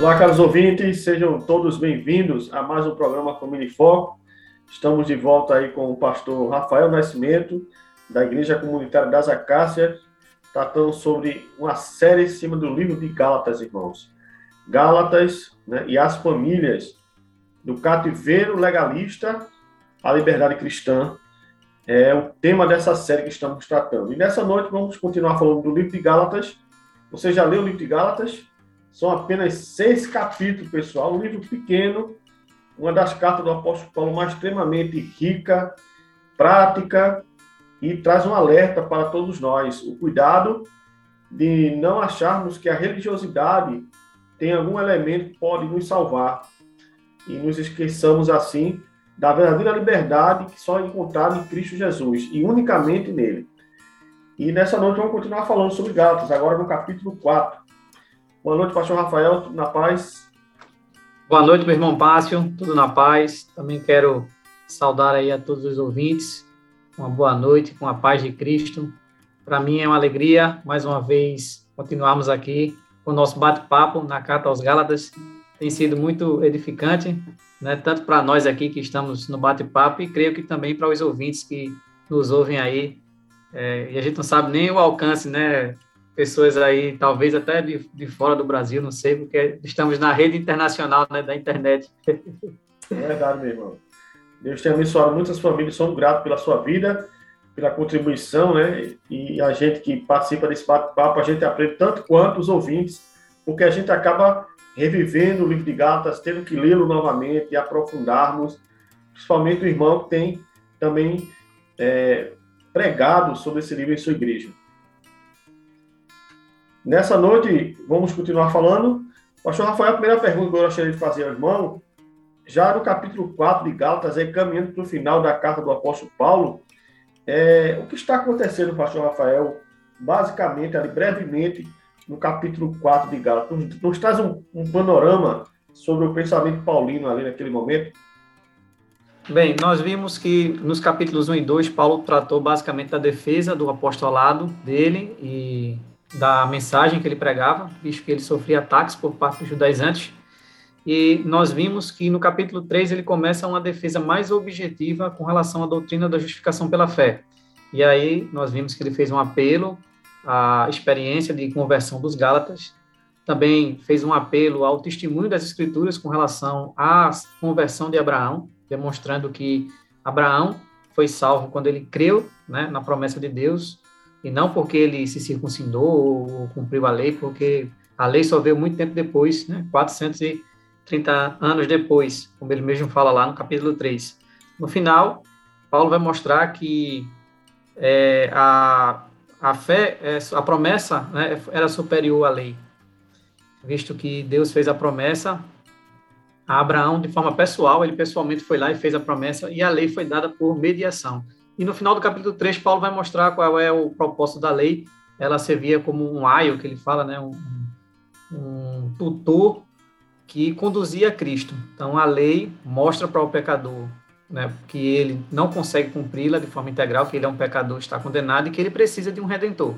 Olá, caros ouvintes, sejam todos bem-vindos a mais um programa Família em Foco. Estamos de volta aí com o pastor Rafael Nascimento, da Igreja Comunitária das Acácias, tratando sobre uma série em cima do livro de Gálatas, irmãos. Gálatas né, e as famílias, do cativeiro legalista à liberdade cristã, é o tema dessa série que estamos tratando. E nessa noite vamos continuar falando do livro de Gálatas. Você já leu o livro de Gálatas? São apenas seis capítulos, pessoal, um livro pequeno, uma das cartas do apóstolo Paulo mais extremamente rica, prática e traz um alerta para todos nós, o cuidado de não acharmos que a religiosidade tem algum elemento que pode nos salvar e nos esqueçamos assim da verdadeira liberdade que só é encontrada em Cristo Jesus e unicamente nele. E nessa noite vamos continuar falando sobre Gálatas, agora no capítulo 4. Boa noite, pastor Rafael, tudo na paz? Boa noite, meu irmão Pássio, tudo na paz. Também quero saudar aí a todos os ouvintes. Uma boa noite, com a paz de Cristo. Para mim é uma alegria, mais uma vez, continuarmos aqui com o nosso bate-papo na Carta aos Gálatas. Tem sido muito edificante, né? tanto para nós aqui que estamos no bate-papo e creio que também para os ouvintes que nos ouvem aí. É, e a gente não sabe nem o alcance, né, pessoas aí, talvez até de, de fora do Brasil, não sei, porque estamos na rede internacional né, da internet. É verdade, meu irmão. Deus tem abençoado muitas famílias, somos gratos pela sua vida, pela contribuição, né? E a gente que participa desse bate-papo, a gente aprende tanto quanto os ouvintes, porque a gente acaba revivendo o livro de Gálatas, tendo que lê-lo novamente e aprofundarmos, principalmente o irmão que tem também é, pregado sobre esse livro em sua igreja. Nessa noite, vamos continuar falando. Pastor Rafael, a primeira pergunta que eu gostaria de fazer ao irmão, já no capítulo 4 de Gálatas, aí, caminhando para o final da carta do apóstolo Paulo, é, o que está acontecendo, pastor Rafael, basicamente, ali, brevemente, no capítulo 4 de Gálatas? Nos, traz um, um panorama sobre o pensamento paulino ali naquele momento? Bem, nós vimos que nos capítulos 1 e 2, Paulo tratou basicamente da defesa do apostolado dele e da mensagem que ele pregava, visto que ele sofria ataques por parte dos judaizantes. E nós vimos que no capítulo 3 ele começa uma defesa mais objetiva com relação à doutrina da justificação pela fé. E aí nós vimos que ele fez um apelo à experiência de conversão dos Gálatas, também fez um apelo ao testemunho das Escrituras com relação à conversão de Abraão, demonstrando que Abraão foi salvo quando ele creu né, na promessa de Deus e não porque ele se circuncidou ou cumpriu a lei, porque a lei só veio muito tempo depois, né? 430 anos depois, como ele mesmo fala lá no capítulo 3. No final, Paulo vai mostrar que é, a, a fé, é, a promessa né, era superior à lei, visto que Deus fez a promessa a Abraão de forma pessoal, ele pessoalmente foi lá e fez a promessa, e a lei foi dada por mediação. E no final do capítulo 3, Paulo vai mostrar qual é o propósito da lei. Ela servia como um aio, que ele fala, né? um, um tutor que conduzia a Cristo. Então, a lei mostra para o pecador né, que ele não consegue cumpri-la de forma integral, que ele é um pecador, está condenado e que ele precisa de um redentor.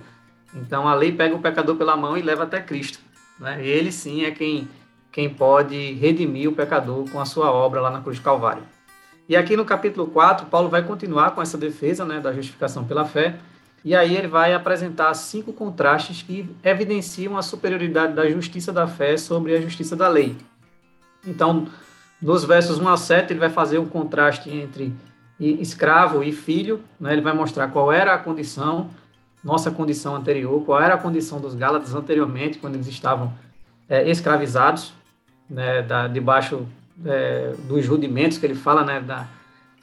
Então, a lei pega o pecador pela mão e leva até Cristo. Né? Ele sim é quem, quem pode redimir o pecador com a sua obra lá na cruz do Calvário. E aqui no capítulo 4, Paulo vai continuar com essa defesa né, da justificação pela fé, e aí ele vai apresentar cinco contrastes que evidenciam a superioridade da justiça da fé sobre a justiça da lei. Então, nos versos 1 a 7, ele vai fazer um contraste entre escravo e filho, né? ele vai mostrar qual era a condição, nossa condição anterior, qual era a condição dos Gálatas anteriormente, quando eles estavam é, escravizados, né, da, debaixo é, dos rudimentos que ele fala né, da,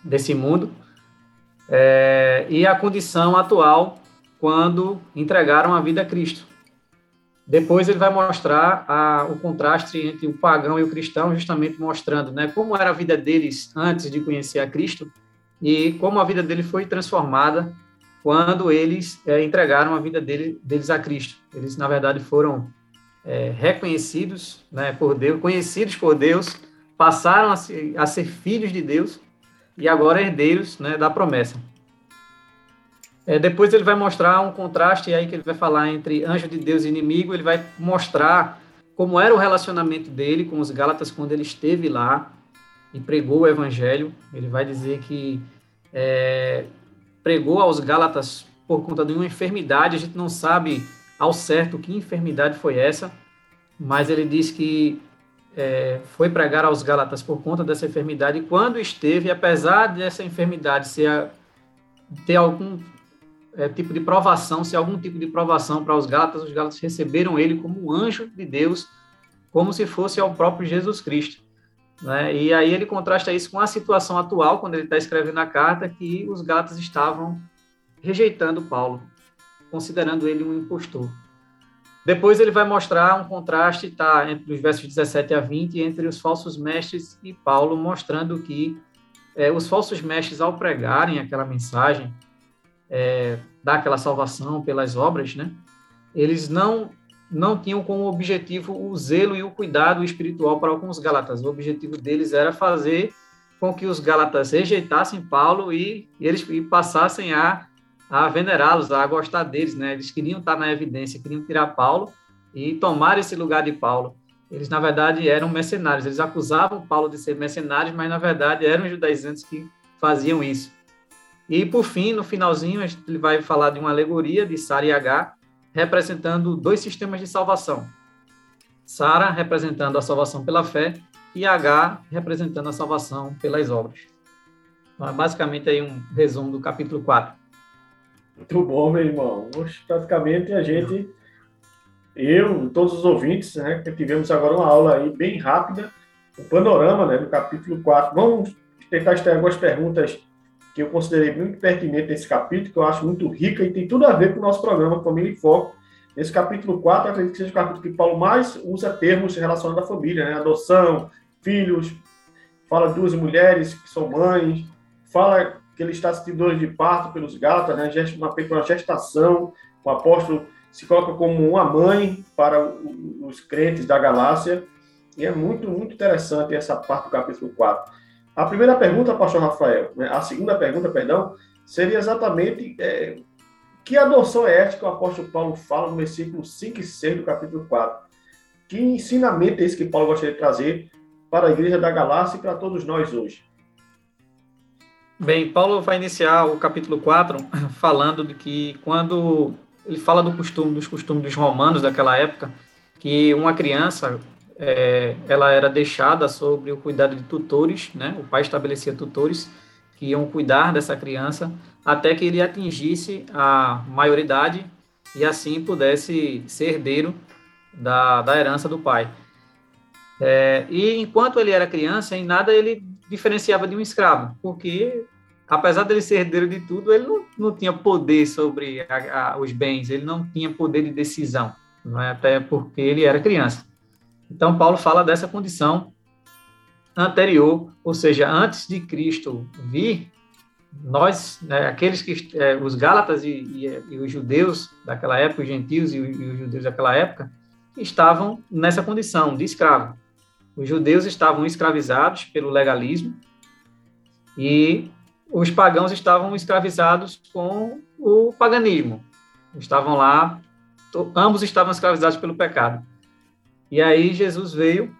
desse mundo, é, e a condição atual quando entregaram a vida a Cristo. Depois ele vai mostrar a, o contraste entre o pagão e o cristão, justamente mostrando né, como era a vida deles antes de conhecer a Cristo e como a vida dele foi transformada quando eles é, entregaram a vida dele, deles a Cristo. Eles, na verdade, foram é, reconhecidos né, por Deus, conhecidos por Deus, passaram a ser, a ser filhos de Deus e agora herdeiros né, da promessa. É, depois ele vai mostrar um contraste aí que ele vai falar entre anjo de Deus e inimigo. Ele vai mostrar como era o relacionamento dele com os Gálatas quando ele esteve lá e pregou o evangelho. Ele vai dizer que é, pregou aos Gálatas por conta de uma enfermidade. A gente não sabe ao certo que enfermidade foi essa, mas ele diz que é, foi pregar aos Gálatas por conta dessa enfermidade. E quando esteve, apesar dessa enfermidade ser ter algum é, tipo de provação, se algum tipo de provação para os Gálatas, os Gálatas receberam ele como um anjo de Deus, como se fosse ao próprio Jesus Cristo. Né? E aí ele contrasta isso com a situação atual, quando ele está escrevendo a carta, que os Gálatas estavam rejeitando Paulo, considerando ele um impostor. Depois ele vai mostrar um contraste, tá, entre os versos 17 a 20, entre os falsos mestres e Paulo, mostrando que é, os falsos mestres, ao pregarem aquela mensagem, é, daquela salvação pelas obras, né? Eles não não tinham como objetivo o zelo e o cuidado espiritual para com os Gálatas. O objetivo deles era fazer com que os Gálatas rejeitassem Paulo e, e eles e passassem a, a venerá-los, a gostar deles, né? Eles queriam estar na evidência, queriam tirar Paulo e tomar esse lugar de Paulo. Eles, na verdade, eram mercenários. Eles acusavam Paulo de ser mercenários, mas, na verdade, eram judaizantes que faziam isso. E, por fim, no finalzinho, ele vai falar de uma alegoria de Sara e H, representando dois sistemas de salvação. Sara representando a salvação pela fé e H representando a salvação pelas obras. Então, é basicamente aí um resumo do capítulo 4. Muito bom, meu irmão. Hoje, praticamente a gente, eu, todos os ouvintes, né, tivemos agora uma aula aí bem rápida, um panorama né, do capítulo 4. Vamos tentar extrair algumas perguntas que eu considerei muito pertinente nesse capítulo, que eu acho muito rica e tem tudo a ver com o nosso programa Família em Foco. Esse capítulo 4, acredito que seja o capítulo que Paulo mais usa termos relacionados à família, né? Adoção, filhos, fala duas mulheres que são mães, fala que ele está assistindo dores de parto pelos gatos, né? Uma gestação, o apóstolo se coloca como uma mãe para os crentes da galáxia, e é muito, muito interessante essa parte do capítulo 4. A primeira pergunta, pastor Rafael, né, a segunda pergunta, perdão, seria exatamente é, que adoção é esta que o apóstolo Paulo fala no versículo 5 e 6 do capítulo 4? Que ensinamento é esse que Paulo gostaria de trazer para a igreja da Galácia e para todos nós hoje? Bem, Paulo vai iniciar o capítulo 4 falando de que quando ele fala do costume, dos costumes dos romanos daquela época, que uma criança é, ela era deixada sobre o cuidado de tutores, né? O pai estabelecia tutores que iam cuidar dessa criança até que ele atingisse a maioridade e assim pudesse ser herdeiro da, da herança do pai. É, e enquanto ele era criança, em nada ele diferenciava de um escravo, porque apesar dele ser herdeiro de tudo, ele não, não tinha poder sobre a, a, os bens, ele não tinha poder de decisão, não é? até porque ele era criança. Então, Paulo fala dessa condição anterior, ou seja, antes de Cristo vir, nós, né, aqueles que, é, os Gálatas e, e, e, os judeus daquela época, os gentios e, e os judeus daquela época, estavam nessa condição de escravo. Os judeus estavam escravizados pelo legalismo e os pagãos estavam escravizados com o paganismo. Estavam lá, ambos estavam escravizados pelo pecado. E aí Jesus veio,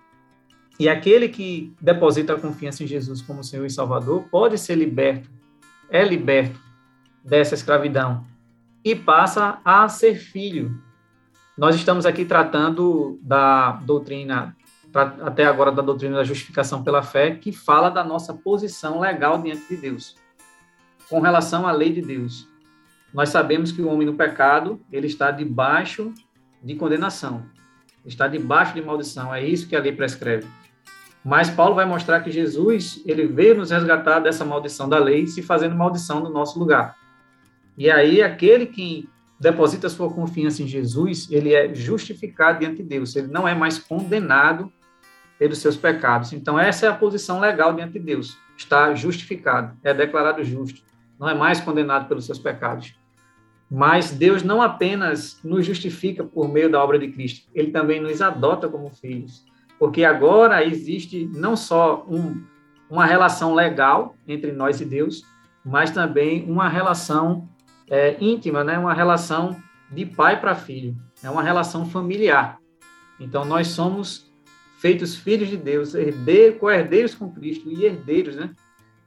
e aquele que deposita a confiança em Jesus como Senhor e Salvador pode ser liberto, é liberto dessa escravidão e passa a ser filho. Nós estamos aqui tratando da doutrina, até agora da doutrina da justificação pela fé, que fala da nossa posição legal diante de Deus, com relação à lei de Deus. Nós sabemos que o homem no pecado, ele está debaixo de condenação está debaixo de maldição. É isso que a lei prescreve. Mas Paulo vai mostrar que Jesus, ele veio nos resgatar dessa maldição da lei, se fazendo maldição no nosso lugar. E aí aquele que deposita sua confiança em Jesus, ele é justificado diante de Deus, ele não é mais condenado pelos seus pecados. Então, essa é a posição legal diante de Deus. Está justificado, é declarado justo, não é mais condenado pelos seus pecados. Mas Deus não apenas nos justifica por meio da obra de Cristo, ele também nos adota como filhos. Porque agora existe não só um, uma relação legal entre nós e Deus, mas também uma relação é, íntima, né? uma relação de pai para filho, é uma relação familiar. Então, nós somos feitos filhos de Deus, herdeiros, co-herdeiros com Cristo e herdeiros né?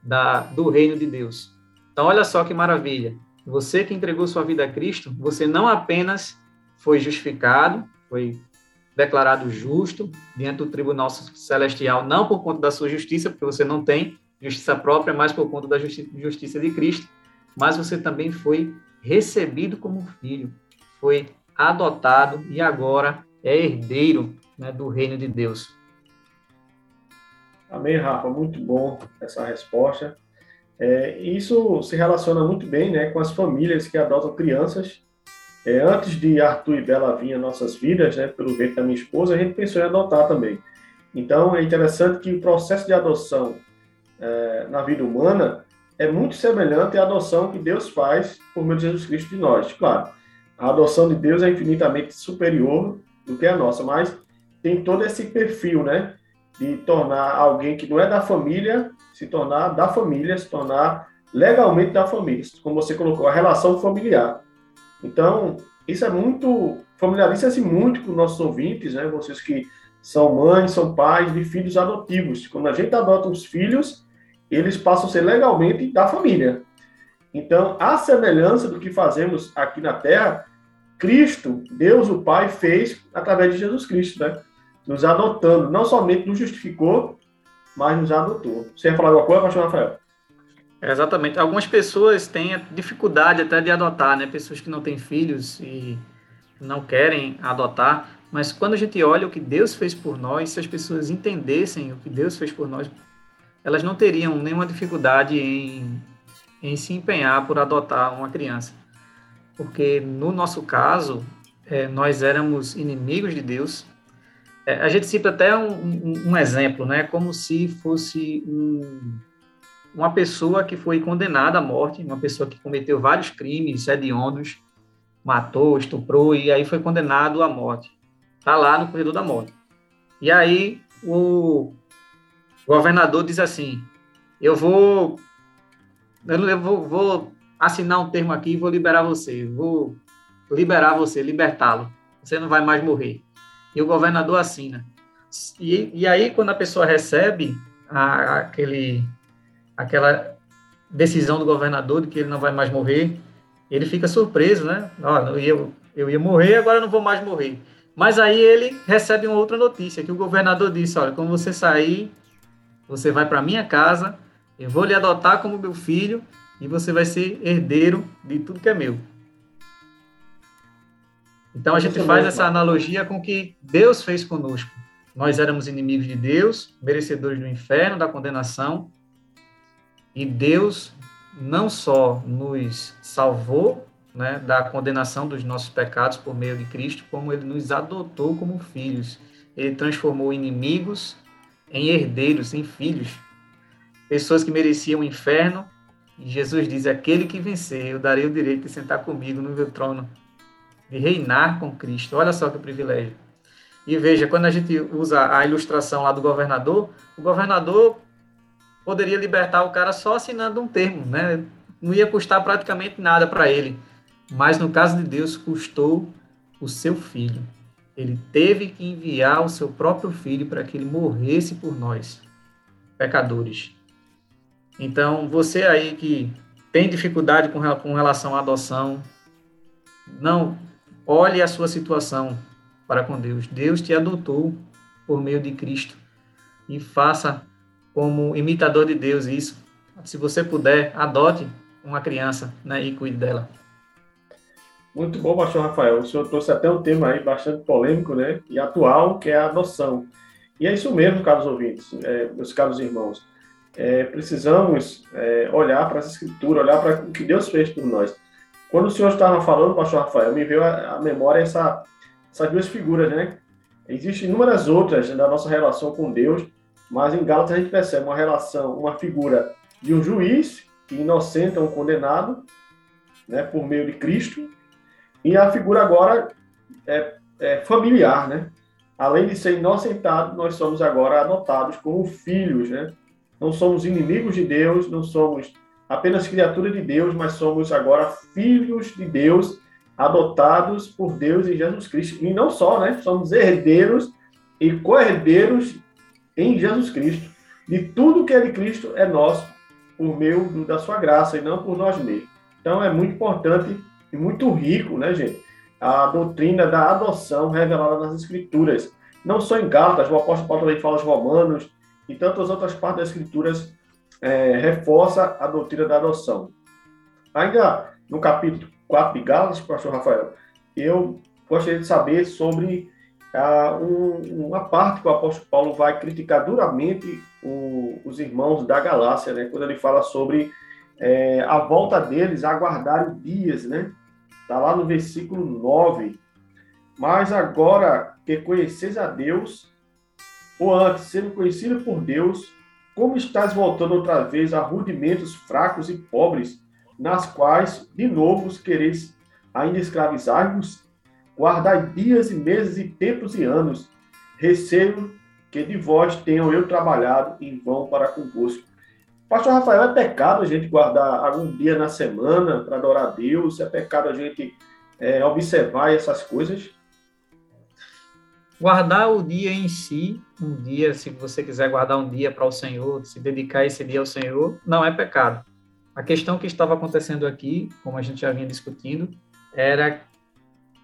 da, do reino de Deus. Então, olha só que maravilha. Você que entregou sua vida a Cristo, você não apenas foi justificado, foi declarado justo diante do tribunal celestial, não por conta da sua justiça, porque você não tem justiça própria, mas por conta da justi justiça de Cristo, mas você também foi recebido como filho, foi adotado e agora é herdeiro né, do reino de Deus. Amém, Rafa. Muito bom essa resposta. É, isso se relaciona muito bem né, com as famílias que adotam crianças. É, antes de Arthur e Bela vir às nossas vidas, né, pelo jeito da minha esposa, a gente pensou em adotar também. Então, é interessante que o processo de adoção é, na vida humana é muito semelhante à adoção que Deus faz por meio de Jesus Cristo de nós. Claro, a adoção de Deus é infinitamente superior do que a nossa, mas tem todo esse perfil, né? De tornar alguém que não é da família se tornar da família, se tornar legalmente da família, como você colocou, a relação familiar. Então, isso é muito, familiariza-se muito com nossos ouvintes, né? Vocês que são mães, são pais de filhos adotivos. Quando a gente adota os filhos, eles passam a ser legalmente da família. Então, a semelhança do que fazemos aqui na Terra, Cristo, Deus o Pai, fez através de Jesus Cristo, né? Nos adotando, não somente nos justificou, mas nos adotou. Você ia falar alguma coisa, pastor Rafael? exatamente. Algumas pessoas têm dificuldade até de adotar, né? Pessoas que não têm filhos e não querem adotar. Mas quando a gente olha o que Deus fez por nós, se as pessoas entendessem o que Deus fez por nós, elas não teriam nenhuma dificuldade em, em se empenhar por adotar uma criança. Porque no nosso caso, é, nós éramos inimigos de Deus. É, a gente cita até um, um, um, exemplo, né? Como se fosse um, uma pessoa que foi condenada à morte, uma pessoa que cometeu vários crimes hediondos, matou, estuprou e aí foi condenado à morte. Está lá no corredor da morte. E aí o o governador diz assim: eu vou, eu vou, vou assinar um termo aqui e vou liberar você, vou liberar você, libertá-lo. Você não vai mais morrer. E o governador assina. E, e aí, quando a pessoa recebe a, aquele, aquela decisão do governador de que ele não vai mais morrer, ele fica surpreso, né? Ó, eu, ia, eu ia morrer, agora não vou mais morrer. Mas aí ele recebe uma outra notícia, que o governador disse, olha, quando você sair, você vai para minha casa, eu vou lhe adotar como meu filho e você vai ser herdeiro de tudo que é meu. Então a gente faz essa analogia com o que Deus fez conosco. Nós éramos inimigos de Deus, merecedores do inferno, da condenação, e Deus não só nos salvou né, da condenação dos nossos pecados por meio de Cristo, como ele nos adotou como filhos. Ele transformou inimigos em herdeiros, em filhos, pessoas que mereciam o inferno. E Jesus diz: Aquele que vencer, eu darei o direito de sentar comigo no meu trono, de reinar com Cristo. Olha só que privilégio. E veja, quando a gente usa a ilustração lá do governador, o governador poderia libertar o cara só assinando um termo, né? Não ia custar praticamente nada para ele. Mas no caso de Deus, custou o seu filho. Ele teve que enviar o seu próprio filho para que ele morresse por nós, pecadores. Então, você aí que tem dificuldade com, relação à adoção, não olhe a sua situação para com Deus. Deus te adotou por meio de Cristo e faça como imitador de Deus isso. Se você puder, adote uma criança né, e cuide dela. Muito bom, pastor Rafael. O senhor trouxe até um tema aí bastante polêmico, né? E atual, que é a adoção. E é isso mesmo, caros ouvintes, é, meus caros irmãos. É, precisamos é, olhar para essa escritura, olhar para o que Deus fez por nós. Quando o senhor estava falando, pastor Rafael, me veio à memória essa, essas duas figuras, né? Existem inúmeras outras da nossa relação com Deus, mas em Gálatas a gente percebe uma relação, uma figura de um juiz que inocenta um condenado, né, por meio de Cristo, e a figura agora é, é familiar, né? Além de ser inocentado, nós somos agora adotados como filhos, né? Não somos inimigos de Deus, não somos apenas criatura de Deus, mas somos agora filhos de Deus, adotados por Deus em Jesus Cristo. E não só, né? Somos herdeiros e co-herdeiros em Jesus Cristo. De tudo que é de Cristo é nosso, por meio da sua graça e não por nós mesmos. Então é muito importante e muito rico, né, gente? A doutrina da adoção revelada nas Escrituras. Não só em Gálatas, o apóstolo Paulo também fala aos Romanos e tantas outras partes das Escrituras é, reforça a doutrina da adoção. Ainda no capítulo 4 de Gálatas, pastor Rafael, eu gostaria de saber sobre ah, um, uma parte que o apóstolo Paulo vai criticar duramente o, os irmãos da Galácia, né, quando ele fala sobre é, a volta deles aguardar dias, né? Está lá no versículo 9. Mas agora que conheceis a Deus, ou antes, sendo conhecido por Deus, como estás voltando outra vez a rudimentos fracos e pobres, nas quais, de novo, quereis ainda escravizar-vos? Guardai dias e meses e tempos e anos. Receio que de vós tenham eu trabalhado em vão para convosco. Pastor Rafael, é pecado a gente guardar algum dia na semana para adorar a Deus? É pecado a gente é, observar essas coisas? Guardar o dia em si, um dia, se você quiser guardar um dia para o Senhor, se dedicar esse dia ao Senhor, não é pecado. A questão que estava acontecendo aqui, como a gente já vinha discutindo, era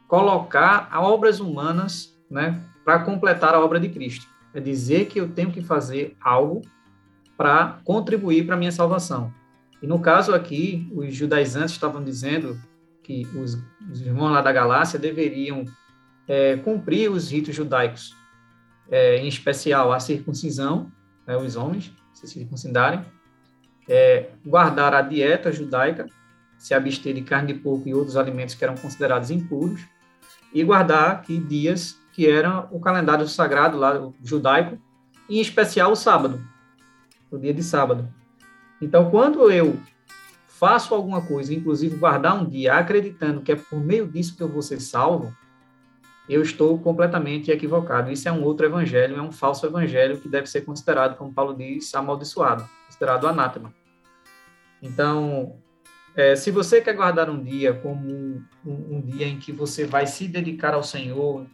colocar obras humanas né, para completar a obra de Cristo. É dizer que eu tenho que fazer algo para contribuir para a minha salvação. E no caso aqui, os judaizantes estavam dizendo que os, os irmãos lá da Galácia deveriam é, cumprir os ritos judaicos, é, em especial a circuncisão, né, os homens se circuncidarem, é, guardar a dieta judaica, se abster de carne de porco e outros alimentos que eram considerados impuros, e guardar aqui dias que eram o calendário sagrado lá judaico, em especial o sábado, o dia de sábado. Então, quando eu faço alguma coisa, inclusive guardar um dia, acreditando que é por meio disso que eu vou ser salvo, eu estou completamente equivocado. Isso é um outro evangelho, é um falso evangelho que deve ser considerado, como Paulo diz, amaldiçoado, considerado anátema. Então, é, se você quer guardar um dia como um, um, dia em que você vai se dedicar ao Senhor,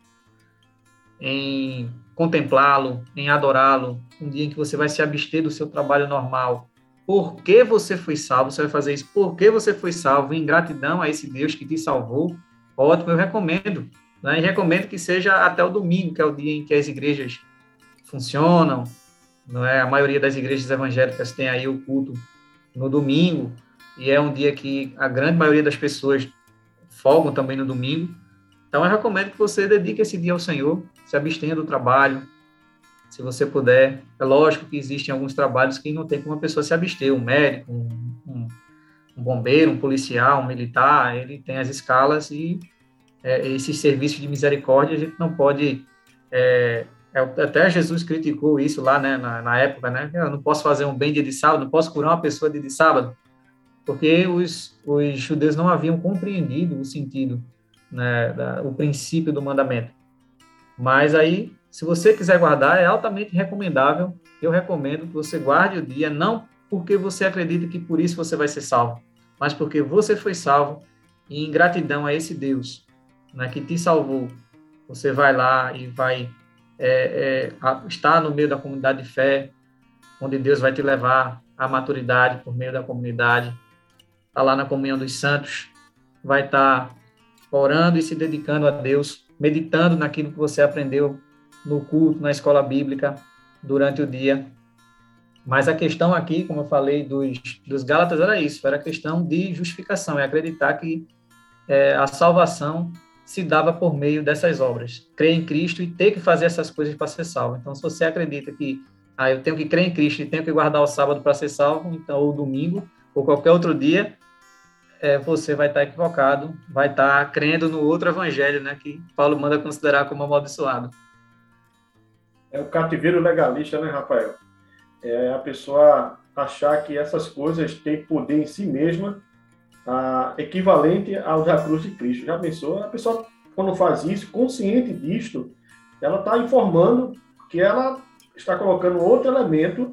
em contemplá-lo, em adorá-lo, um dia em que você vai se abster do seu trabalho normal. Porque você foi salvo, você vai fazer isso porque você foi salvo, em gratidão a esse Deus que te salvou. Ótimo, eu recomendo. Né? E recomendo que seja até o domingo, que é o dia em que as igrejas funcionam. Não é? A maioria das igrejas evangélicas tem aí o culto no domingo, e é um dia que a grande maioria das pessoas folgam também no domingo. Então, eu recomendo que você dedique esse dia ao Senhor, se abstenha do trabalho, se você puder. É lógico que existem alguns trabalhos que não tem como uma pessoa se abster, um médico, um, um, um bombeiro, um policial, um militar, ele tem as escalas e é, esses serviços de misericórdia a gente não pode... É, é até Jesus criticou isso lá, né, na, na época, né? Eu não posso fazer um bem dia de sábado, não posso curar uma pessoa dia de sábado, porque os, os judeus não haviam compreendido o sentido, né, da, o princípio do mandamento. Mas aí, se você quiser guardar, é altamente recomendável. Eu recomendo que você guarde o dia, não porque você acredita que por isso você vai ser salvo, mas porque você foi salvo e em gratidão a esse Deus né, que te salvou, você vai lá e vai é, é, estar no meio da comunidade de fé, onde Deus vai te levar à maturidade por meio da comunidade, está lá na comunhão dos santos, vai estar tá orando e se dedicando a Deus meditando naquilo que você aprendeu no culto, na escola bíblica, durante o dia. Mas a questão aqui, como eu falei, dos, dos Gálatas era isso, era a questão de justificação, é acreditar que é, a salvação se dava por meio dessas obras. Crer em Cristo e ter que fazer essas coisas para ser salvo. Então, se você acredita que ah, eu tenho que crer em Cristo e tenho que guardar o sábado para ser salvo, então, ou domingo, ou qualquer outro dia, é, você vai estar equivocado, vai estar crendo no outro evangelho, né, que Paulo manda considerar como amaldiçoado. É o cativeiro legalista, né, Rafael? É a pessoa achar que essas coisas têm poder em si mesma, a, equivalente ao da cruz de Cristo. Já pensou? A pessoa, quando faz isso, consciente disto, ela está informando que ela está colocando outro elemento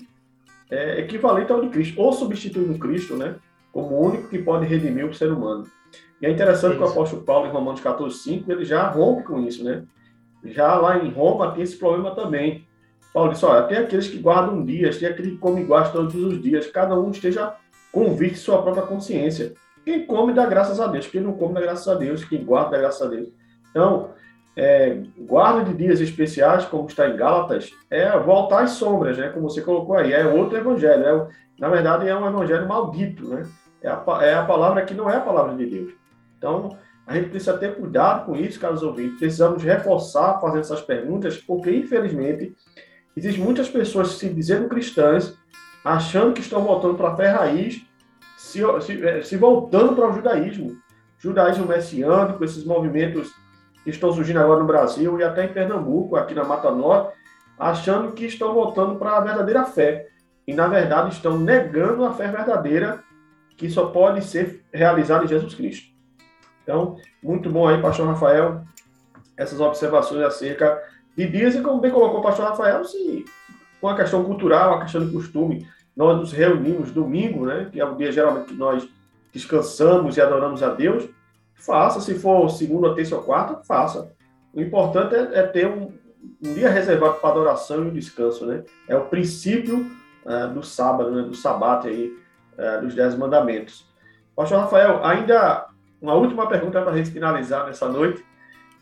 é, equivalente ao de Cristo, ou substituindo Cristo, né? como o único que pode redimir o ser humano. E é interessante que o apóstolo Paulo, em Romanos 14, 5, ele já rompe com isso, né? Já lá em Roma tem esse problema também. Paulo disse, olha, tem aqueles que guardam dias, tem aquele que come e guarda todos os dias, cada um esteja convicto de sua própria consciência. Quem come dá graças a Deus, quem não come dá graças a Deus, quem guarda dá graças a Deus. Então, é, guarda de dias especiais, como está em Gálatas, é voltar às sombras, né? Como você colocou aí, é outro evangelho. É, na verdade, é um evangelho maldito, né? É a, é a palavra que não é a palavra de Deus. Então, a gente precisa ter cuidado com isso, caros ouvintes. Precisamos reforçar fazendo essas perguntas, porque, infelizmente, existem muitas pessoas se dizendo cristãs, achando que estão voltando para a fé raiz, se, se, é, se voltando para o judaísmo. Judaísmo messiânico, esses movimentos que estão surgindo agora no Brasil e até em Pernambuco, aqui na Mata Norte, achando que estão voltando para a verdadeira fé. E, na verdade, estão negando a fé verdadeira que só pode ser realizada em Jesus Cristo. Então, muito bom aí, pastor Rafael, essas observações acerca de dias, e como bem colocou o pastor Rafael, se, com a questão cultural, a questão de costume, nós nos reunimos domingo, né, que é o dia geralmente que nós descansamos e adoramos a Deus, faça. Se for segunda, terça ou quarta, faça. O importante é, é ter um, um, dia reservado para adoração e descanso, né? É o princípio é, do sábado, né? do sabate aí, é, dos dez mandamentos. Pastor Rafael, ainda uma última pergunta para a gente finalizar nessa noite.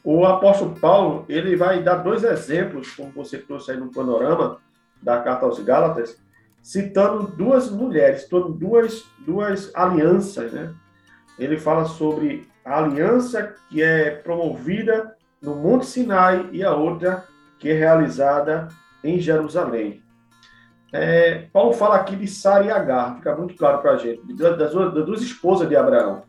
O apóstolo Paulo, ele vai dar dois exemplos, como você trouxe aí no panorama da carta aos Gálatas, citando duas mulheres, duas, duas alianças, né? Ele fala sobre a aliança que é promovida no Monte Sinai e a outra que é realizada em Jerusalém. É, Paulo fala aqui de Sara e Agar, fica muito claro para a gente, das, duas esposas de Abraão.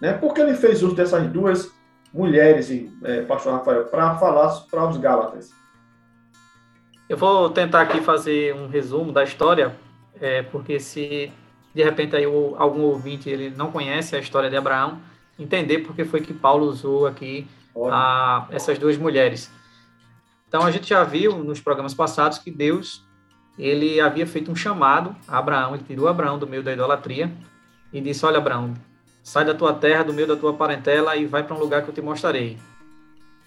Né? Por que ele fez uso dessas duas mulheres, é, pastor Rafael, para falar para os Gálatas? Eu vou tentar aqui fazer um resumo da história, é, porque se de repente aí algum ouvinte ele não conhece a história de Abraão, entender porque foi que Paulo usou aqui a, essas duas mulheres. Então a gente já viu nos programas passados que Deus ele havia feito um chamado a Abraão, ele tirou Abraão do meio da idolatria e disse: Olha, Abraão, sai da tua terra, do meio da tua parentela e vai para um lugar que eu te mostrarei.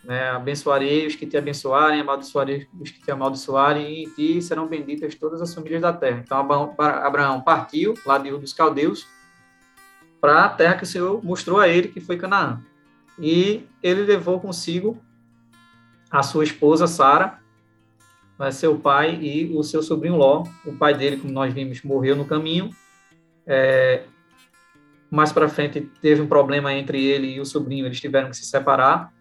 Né? Abençoarei os que te abençoarem, amaldiçoarei os que te amaldiçoarem, e em ti serão benditas todas as famílias da terra. Então Abraão partiu lá de Ur dos Caldeus para a terra que o Senhor mostrou a ele, que foi Canaã. E ele levou consigo a sua esposa Sara, seu pai e o seu sobrinho Ló. O pai dele, como nós vimos, morreu no caminho. É, mais para frente teve um problema entre ele e o sobrinho, eles tiveram que se separar.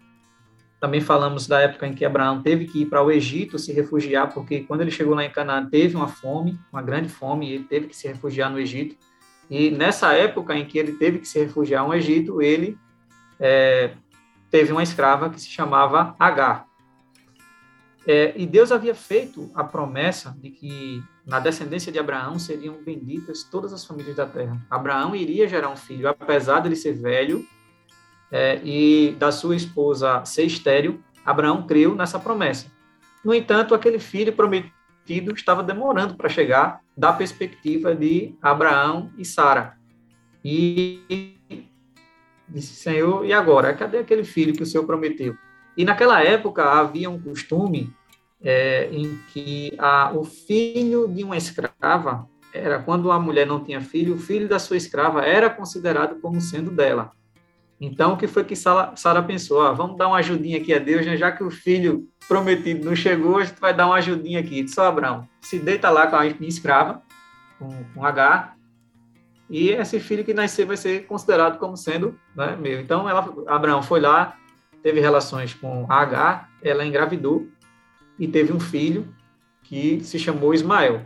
Também falamos da época em que Abraão teve que ir para o Egito se refugiar, porque quando ele chegou lá em Canaã teve uma fome, uma grande fome, e ele teve que se refugiar no Egito. E nessa época em que ele teve que se refugiar no Egito, ele é, teve uma escrava que se chamava Agar. É, e Deus havia feito a promessa de que na descendência de Abraão seriam benditas todas as famílias da terra. Abraão iria gerar um filho, apesar de ele ser velho é, e da sua esposa ser estéril, Abraão creu nessa promessa. No entanto, aquele filho prometido estava demorando para chegar da perspectiva de Abraão e Sara. E disse, Senhor, e agora? Cadê aquele filho que o Senhor prometeu? E naquela época havia um costume é, em que a, o filho de uma escrava era quando a mulher não tinha filho, o filho da sua escrava era considerado como sendo dela. Então, o que foi que Sara pensou? Ah, vamos dar uma ajudinha aqui a Deus, né? já que o filho prometido não chegou, a gente vai dar uma ajudinha aqui. Disse, Abraão, se deita lá com a minha escrava, com, com H, e esse filho que nascer vai ser considerado como sendo né, meu. Então, ela, Abraão foi lá, teve relações com H, ela engravidou e teve um filho que se chamou Ismael.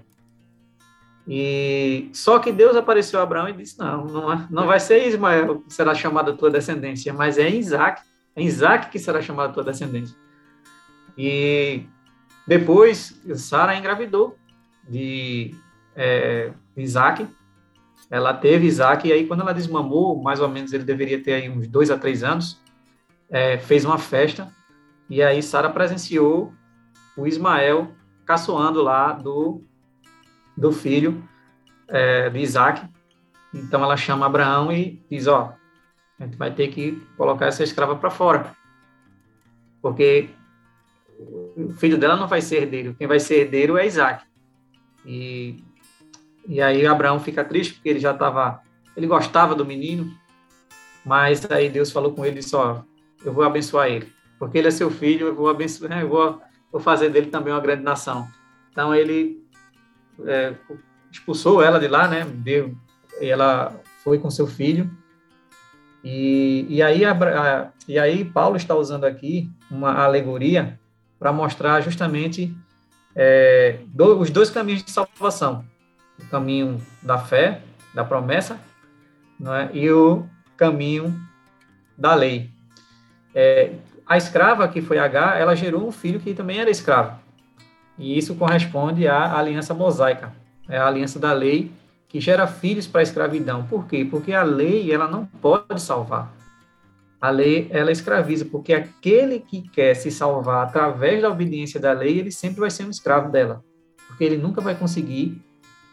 E só que Deus apareceu a Abraão e disse: Não, não, não vai ser Ismael que será chamado a tua descendência, mas é Isaac. É Isaac que será chamado a tua descendência. E depois, Sara engravidou de, é, Isaac. Ela teve Isaac, e aí quando ela desmamou, mais ou menos ele deveria ter aí uns dois a três anos, é, fez uma festa, e aí Sara presenciou o Ismael caçoando lá do, do filho é, de Isaac. Então ela chama Abraão e diz: Ó, a gente vai ter que colocar essa escrava para fora, porque o filho dela não vai ser herdeiro, quem vai ser herdeiro é Isaac. E, e aí Abraão fica triste porque ele já estava, ele gostava do menino, mas aí Deus falou com ele Ó, eu vou abençoar ele, porque ele é seu filho, eu vou abençoar, eu vou vou fazer dele também uma grande nação. Então ele é, expulsou ela de lá, né? Deu, ela foi com seu filho. E, e, aí, a, a, e aí Paulo está usando aqui uma alegoria para mostrar justamente é, do, os dois caminhos de salvação: o caminho da fé, da promessa, é? e o caminho da lei. É, a escrava, que foi H, ela gerou um filho que também era escravo. E isso corresponde à aliança mosaica, é a aliança da lei que gera filhos para a escravidão. Por quê? Porque a lei ela não pode salvar. A lei ela escraviza, porque aquele que quer se salvar através da obediência da lei, ele sempre vai ser um escravo dela, porque ele nunca vai conseguir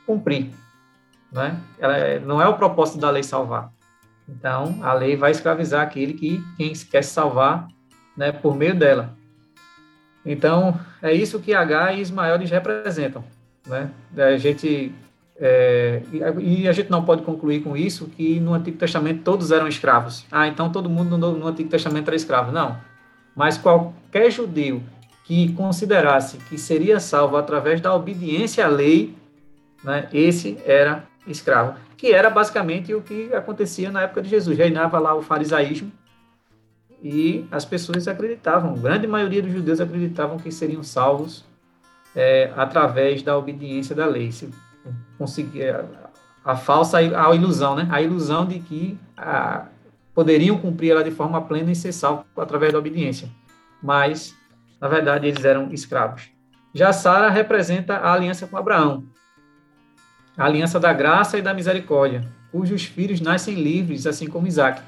cumprir. Né? Ela, é, não é o propósito da lei salvar. Então, a lei vai escravizar aquele que quem quer se salvar né, por meio dela. Então, é isso que H e Ismael representam. Né? A gente, é, e a gente não pode concluir com isso que no Antigo Testamento todos eram escravos. Ah, então todo mundo no, no Antigo Testamento era escravo. Não. Mas qualquer judeu que considerasse que seria salvo através da obediência à lei, né, esse era escravo. Que era basicamente o que acontecia na época de Jesus. Reinava lá o farisaísmo, e as pessoas acreditavam, a grande maioria dos judeus acreditavam que seriam salvos é, através da obediência da lei. Se conseguir a, a, falsa a ilusão, né? A ilusão de que a, poderiam cumprir ela de forma plena e ser salvos através da obediência. Mas na verdade eles eram escravos. Já Sara representa a aliança com Abraão, a aliança da graça e da misericórdia, cujos filhos nascem livres, assim como Isaac.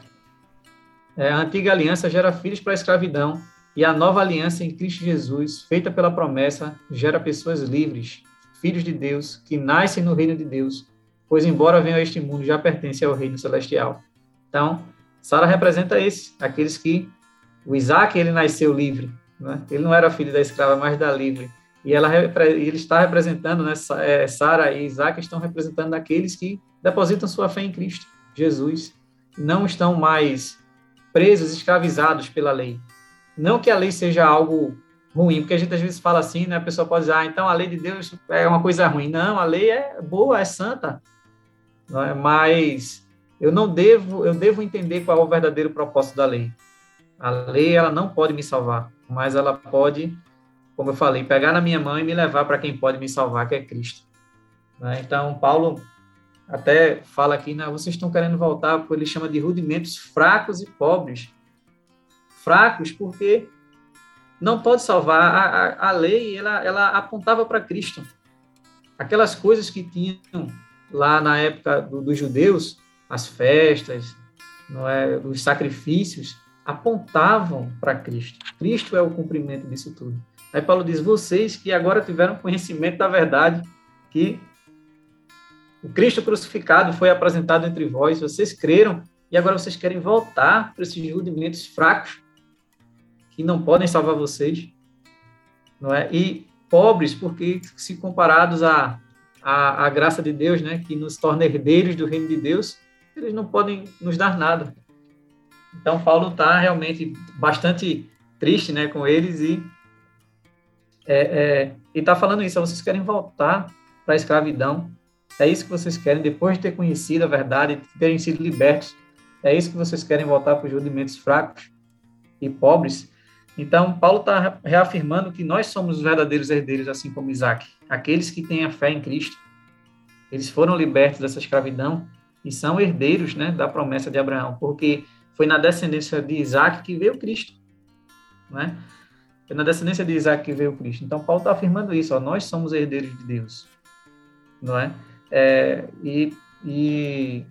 É, a antiga aliança gera filhos para a escravidão e a nova aliança em Cristo Jesus, feita pela promessa, gera pessoas livres, filhos de Deus, que nascem no reino de Deus, pois embora venham a este mundo, já pertencem ao reino celestial. Então, Sara representa esse, aqueles que o Isaac ele nasceu livre, né? ele não era filho da escrava, mas da livre. E ela ele está representando, né? É, Sara e Isaac estão representando aqueles que depositam sua fé em Cristo, Jesus, não estão mais presos, escravizados pela lei. Não que a lei seja algo ruim, porque a gente às vezes fala assim, né? A pessoa pode dizer, ah, então a lei de Deus é uma coisa ruim. Não, a lei é boa, é santa. É? Mas eu não devo, eu devo entender qual é o verdadeiro propósito da lei. A lei, ela não pode me salvar, mas ela pode, como eu falei, pegar na minha mão e me levar para quem pode me salvar, que é Cristo. Né? Então, Paulo até fala aqui, né, vocês estão querendo voltar, porque ele chama de rudimentos fracos e pobres. Fracos porque não pode salvar. A, a, a lei, ela, ela apontava para Cristo. Aquelas coisas que tinham lá na época do, dos judeus, as festas, não é, os sacrifícios, apontavam para Cristo. Cristo é o cumprimento disso tudo. Aí Paulo diz: vocês que agora tiveram conhecimento da verdade, que o Cristo crucificado foi apresentado entre vós, vocês creram, e agora vocês querem voltar para esses rudimentos fracos que não podem salvar vocês, não é? E pobres, porque se comparados à, à, à graça de Deus, né, que nos torna herdeiros do reino de Deus, eles não podem nos dar nada. Então, Paulo está realmente bastante triste né, com eles e é, é, está falando isso. Vocês querem voltar para a escravidão, é isso que vocês querem depois de ter conhecido a verdade, de terem sido libertos? É isso que vocês querem voltar para os rudimentos fracos e pobres? Então, Paulo está reafirmando que nós somos os verdadeiros herdeiros, assim como Isaac, aqueles que têm a fé em Cristo. eles foram libertos dessa escravidão e são herdeiros né, da promessa de Abraão, porque foi na descendência de Isaac que veio Cristo. Né? Foi na descendência de Isaac que veio Cristo. Então, Paulo está afirmando isso, ó, nós somos herdeiros de Deus. Não é? É e e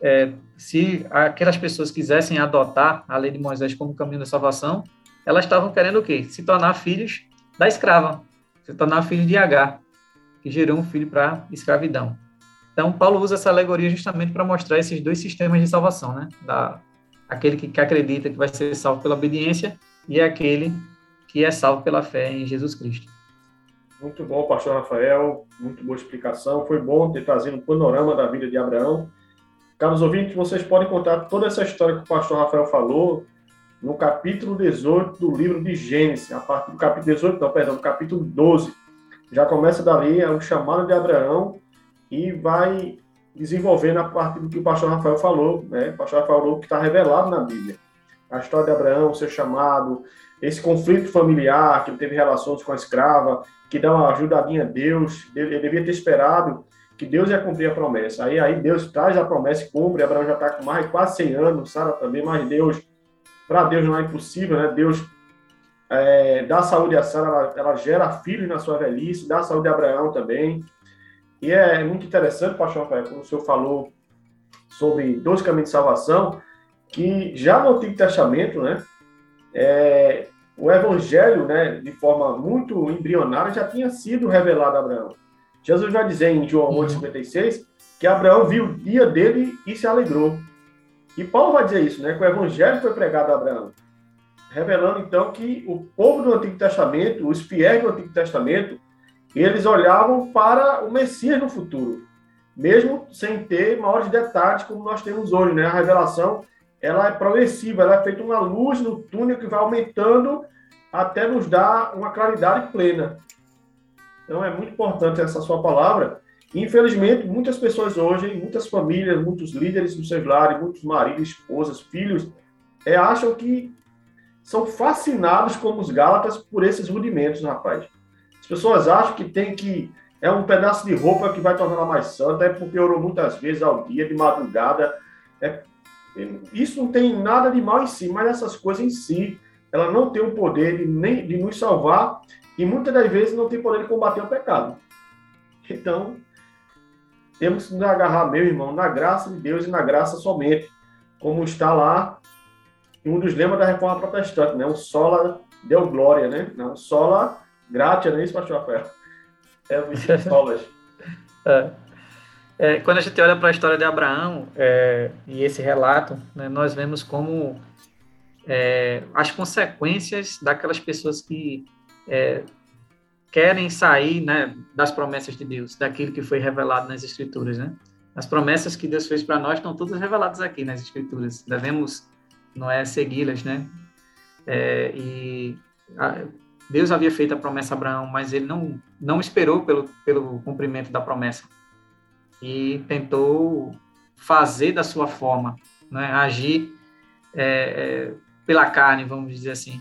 é, se aquelas pessoas quisessem adotar a lei de Moisés como caminho da salvação, elas estavam querendo o quê? Se tornar filhos da escrava, se tornar filhos de Agar, que gerou um filho para escravidão. Então, Paulo usa essa alegoria justamente para mostrar esses dois sistemas de salvação, né? Da, aquele que, que acredita que vai ser salvo pela obediência e aquele que é salvo pela fé em Jesus Cristo. Muito bom, pastor Rafael, muito boa explicação. Foi bom ter trazido um panorama da vida de Abraão. Caros ouvintes, vocês podem contar toda essa história que o pastor Rafael falou no capítulo 18 do livro de Gênesis, a partir do capítulo 18, não, perdão, do capítulo 12. Já começa dali é o chamado de Abraão e vai desenvolvendo a partir do que o pastor Rafael falou, né? O pastor Rafael falou que está revelado na Bíblia. A história de Abraão, seu chamado, esse conflito familiar, que ele teve relações com a escrava, que dá uma ajudadinha a Deus, ele devia ter esperado que Deus ia cumprir a promessa. Aí, aí Deus traz a promessa e cumpre, Abraão já está com mais quase 100 anos, Sara também, mas Deus, para Deus não é impossível, né? Deus é, dá saúde a Sara, ela, ela, gera filhos na sua velhice, dá saúde a Abraão também. E é muito interessante, pastor Rafael, como o senhor falou sobre dois caminhos de salvação, que já no Antigo Testamento, né, é, o evangelho, né, de forma muito embrionária, já tinha sido revelado a Abraão. Jesus vai dizer em João 8,56 uhum. que Abraão viu o dia dele e se alegrou. E Paulo vai dizer isso, né, que o evangelho foi pregado a Abraão, revelando então que o povo do Antigo Testamento, os fiéis do Antigo Testamento, eles olhavam para o Messias no futuro, mesmo sem ter maiores detalhes como nós temos hoje, né? A revelação ela é progressiva, ela é feita uma luz no túnel que vai aumentando até nos dar uma claridade plena. Então é muito importante essa sua palavra. Infelizmente, muitas pessoas hoje, muitas famílias, muitos líderes nos seus lares, muitos maridos, esposas, filhos, é, acham que são fascinados como os Gálatas por esses rudimentos, rapaz. As pessoas acham que tem que é um pedaço de roupa que vai torná-la mais santa, é porque orou muitas vezes ao dia, de madrugada. É isso não tem nada de mal em si, mas essas coisas em si, ela não tem o poder de, nem, de nos salvar e muitas das vezes não tem poder de combater o pecado. Então, temos que nos agarrar, meu irmão, na graça de Deus e na graça somente, como está lá um dos lemas da reforma protestante, né? O sola deu glória, né? Não, sola gratia, não é isso, pastor Rafael? É o solas. é. É, quando a gente olha para a história de Abraão é, e esse relato, né, nós vemos como é, as consequências daquelas pessoas que é, querem sair né, das promessas de Deus, daquilo que foi revelado nas Escrituras. Né? As promessas que Deus fez para nós estão todas reveladas aqui nas Escrituras. Devemos, não é, segui-las, né? É, e a, Deus havia feito a promessa a Abraão, mas ele não não esperou pelo pelo cumprimento da promessa e tentou fazer da sua forma, né, agir é, é, pela carne, vamos dizer assim.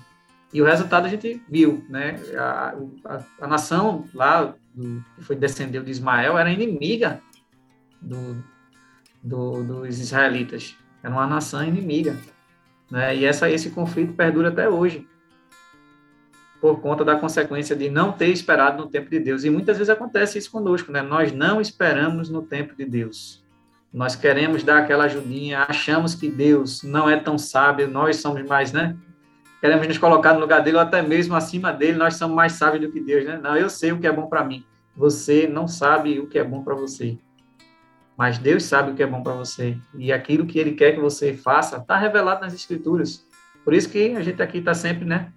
E o resultado a gente viu, né? A, a, a nação lá do, que foi descendeu de Ismael era inimiga do, do, dos israelitas. Era uma nação inimiga, né? E essa esse conflito perdura até hoje por conta da consequência de não ter esperado no tempo de Deus. E muitas vezes acontece isso conosco, né? Nós não esperamos no tempo de Deus. Nós queremos dar aquela ajudinha, achamos que Deus não é tão sábio, nós somos mais, né? Queremos nos colocar no lugar dele ou até mesmo acima dele, nós somos mais sábios do que Deus, né? Não, eu sei o que é bom para mim. Você não sabe o que é bom para você. Mas Deus sabe o que é bom para você. E aquilo que ele quer que você faça está revelado nas Escrituras. Por isso que a gente aqui está sempre, né?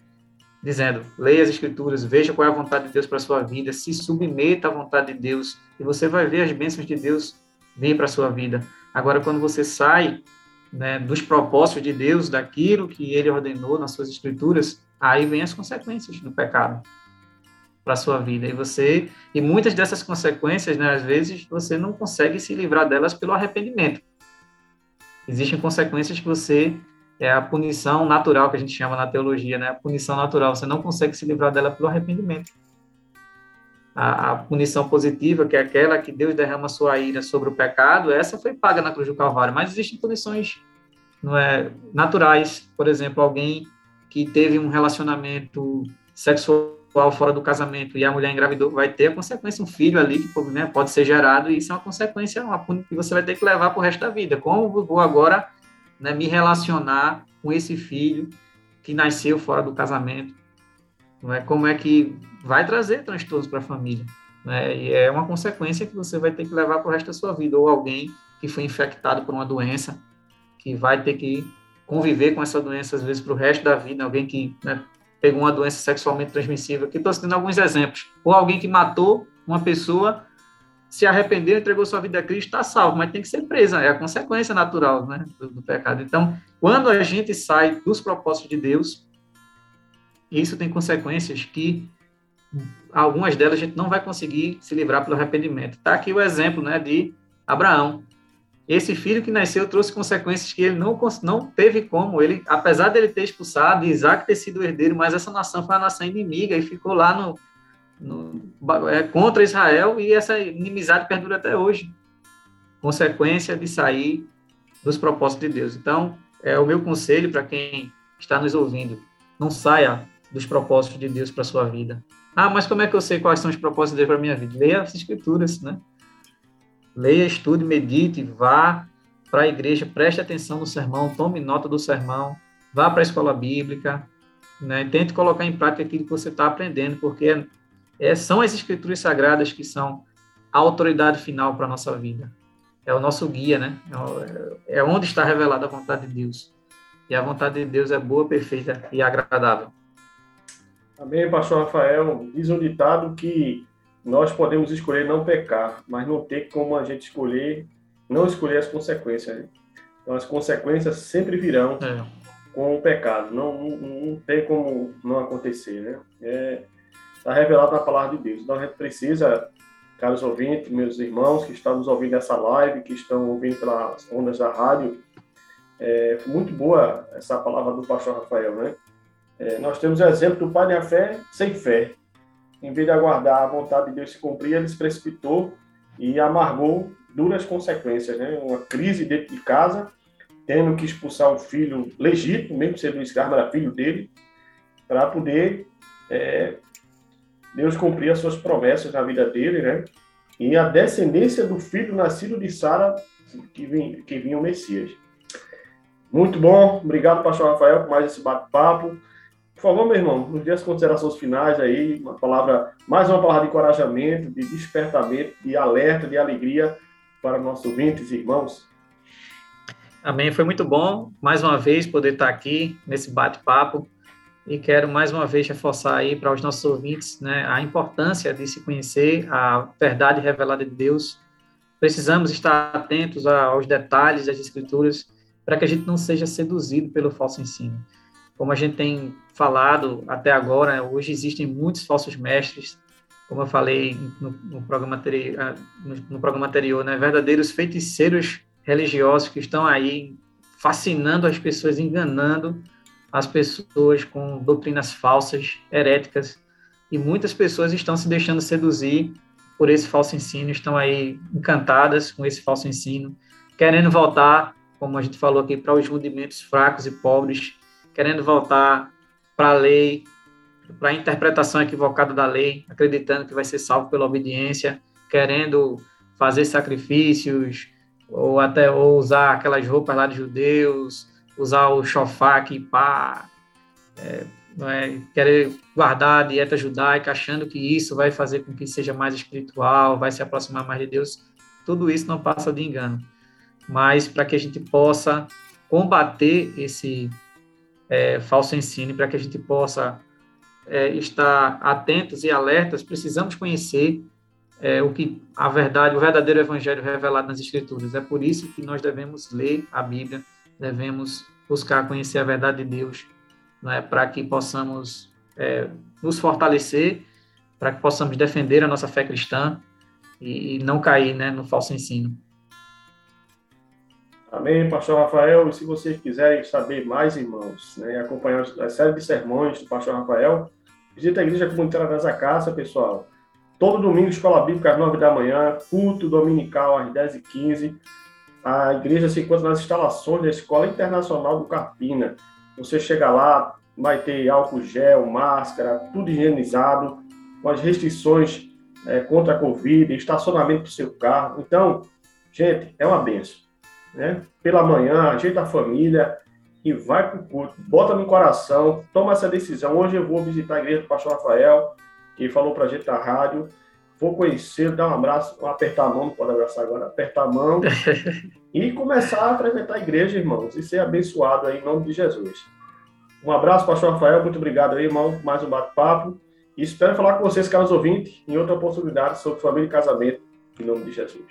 Dizendo: leia as Escrituras, veja qual é a vontade de Deus para a sua vida, se submeta à vontade de Deus, e você vai ver as bênçãos de Deus vir para a sua vida. Agora, quando você sai né, dos propósitos de Deus, daquilo que Ele ordenou nas suas Escrituras, aí vem as consequências do pecado para a sua vida. E você, e muitas dessas consequências, né, às vezes, você não consegue se livrar delas pelo arrependimento. Existem consequências que você é a punição natural que a gente chama na teologia, né? A punição natural. Você não consegue se livrar dela pelo arrependimento. a, a, punição positiva, que é aquela que Deus derrama sua ira sobre o pecado, essa foi paga na cruz do Calvário. Mas existem punições não é, naturais. Por exemplo, alguém que teve um relacionamento sexual fora do casamento e a mulher engravidou, vai ter a consequência, um filho ali que né, pode ser gerado, e isso é uma consequência uma, que você vai ter que levar para o resto da vida. Como vou agora né, me relacionar com esse filho que nasceu fora do casamento? Não é? Como é que vai trazer transtornos para a família? Né? E é uma consequência que você vai ter que levar para o resto da sua vida, ou alguém que foi infectado por uma doença, que vai ter que conviver com essa doença, às vezes, para o resto da vida, alguém que né, pegou uma doença sexualmente transmissível, que estou citando alguns exemplos, ou alguém que matou uma pessoa, se arrependeu, entregou sua vida a Cristo, está salvo, mas tem que ser presa, é a consequência natural né, do, do pecado. Então, quando a gente sai dos propósitos de Deus, isso tem consequências que algumas delas a gente não vai conseguir se livrar pelo arrependimento. Está aqui o exemplo né, de Abraão. Esse filho que nasceu trouxe consequências que ele não, não teve como. Ele, apesar dele ter expulsado Isaac ter sido herdeiro, mas essa nação foi uma nação inimiga e ficou lá no, no é, contra Israel e essa inimizade perdura até hoje. Consequência de sair dos propósitos de Deus. Então, é o meu conselho para quem está nos ouvindo: não saia dos propósitos de Deus para sua vida. Ah, mas como é que eu sei quais são os propósitos de Deus para minha vida? Leia as escrituras, né? Leia, estude, medite, vá para a igreja, preste atenção no sermão, tome nota do sermão, vá para a escola bíblica, né? tente colocar em prática aquilo que você está aprendendo, porque é, são as escrituras sagradas que são a autoridade final para a nossa vida. É o nosso guia, né? É, é onde está revelada a vontade de Deus. E a vontade de Deus é boa, perfeita e agradável. Amém, pastor Rafael. Diz um ditado que nós podemos escolher não pecar, mas não tem como a gente escolher, não escolher as consequências. Né? Então, as consequências sempre virão é. com o pecado. Não, não, não, tem como não acontecer, né? É, está revelado na palavra de Deus. Então, a gente precisa, caros ouvintes, meus irmãos que estão nos ouvindo essa live, que estão ouvindo pelas ondas da rádio, é muito boa essa palavra do pastor Rafael, né? É, nós temos o exemplo do pai da fé sem fé em vez de aguardar a vontade de Deus se cumprir, ele se precipitou e amargou duras consequências, né? Uma crise dentro de casa, tendo que expulsar o filho legítimo, mesmo sendo Luiz Carmo era filho dele, para poder é, Deus cumprir as suas promessas na vida dele, né? E a descendência do filho nascido de Sara, que, vinha, que vinha o Messias. Muito bom, obrigado, pastor Rafael, por mais esse bate-papo. Por favor, meu irmão, nos dê as considerações finais aí, uma palavra, mais uma palavra de encorajamento, de despertamento, de alerta, de alegria para nossos ouvintes e irmãos. Amém. Foi muito bom, mais uma vez, poder estar aqui nesse bate-papo. E quero mais uma vez reforçar aí para os nossos ouvintes né, a importância de se conhecer a verdade revelada de Deus. Precisamos estar atentos aos detalhes das Escrituras para que a gente não seja seduzido pelo falso ensino. Como a gente tem falado até agora, hoje existem muitos falsos mestres, como eu falei no, no programa, anterior, ah, no, no programa anterior, né? verdadeiros feiticeiros religiosos que estão aí fascinando as pessoas, enganando as pessoas com doutrinas falsas, heréticas, e muitas pessoas estão se deixando seduzir por esse falso ensino, estão aí encantadas com esse falso ensino, querendo voltar, como a gente falou aqui, para os rudimentos fracos e pobres querendo voltar para a lei, para a interpretação equivocada da lei, acreditando que vai ser salvo pela obediência, querendo fazer sacrifícios, ou até ou usar aquelas roupas lá de judeus, usar o shofar aqui, pá, é, é, querer guardar a dieta judaica, achando que isso vai fazer com que seja mais espiritual, vai se aproximar mais de Deus. Tudo isso não passa de engano. Mas para que a gente possa combater esse é, falso ensino, para que a gente possa é, estar atentos e alertas, precisamos conhecer é, o que a verdade, o verdadeiro evangelho revelado nas Escrituras. É por isso que nós devemos ler a Bíblia, devemos buscar conhecer a verdade de Deus, é, para que possamos é, nos fortalecer, para que possamos defender a nossa fé cristã e, e não cair né, no falso ensino. Amém, pastor Rafael. E se vocês quiserem saber mais, irmãos, né, acompanhar a série de sermões do pastor Rafael, visita a Igreja Comunitária das Acácia, pessoal. Todo domingo, escola bíblica às 9 da manhã, culto dominical às 10h15. A igreja se encontra nas instalações da Escola Internacional do Carpina. Você chega lá, vai ter álcool gel, máscara, tudo higienizado, com as restrições é, contra a Covid, estacionamento para o seu carro. Então, gente, é uma benção. Né? Pela manhã, ajeita a família e vai para o culto. Bota no coração, toma essa decisão. Hoje eu vou visitar a igreja do pastor Rafael, que falou para a gente da rádio. Vou conhecer, dar um abraço, apertar a mão, não pode abraçar agora, apertar a mão e começar a apresentar a igreja, irmãos, e ser abençoado aí em nome de Jesus. Um abraço, pastor Rafael, muito obrigado aí, irmão, mais um bate-papo. E espero falar com vocês, caros ouvintes, em outra oportunidade sobre família e casamento, em nome de Jesus.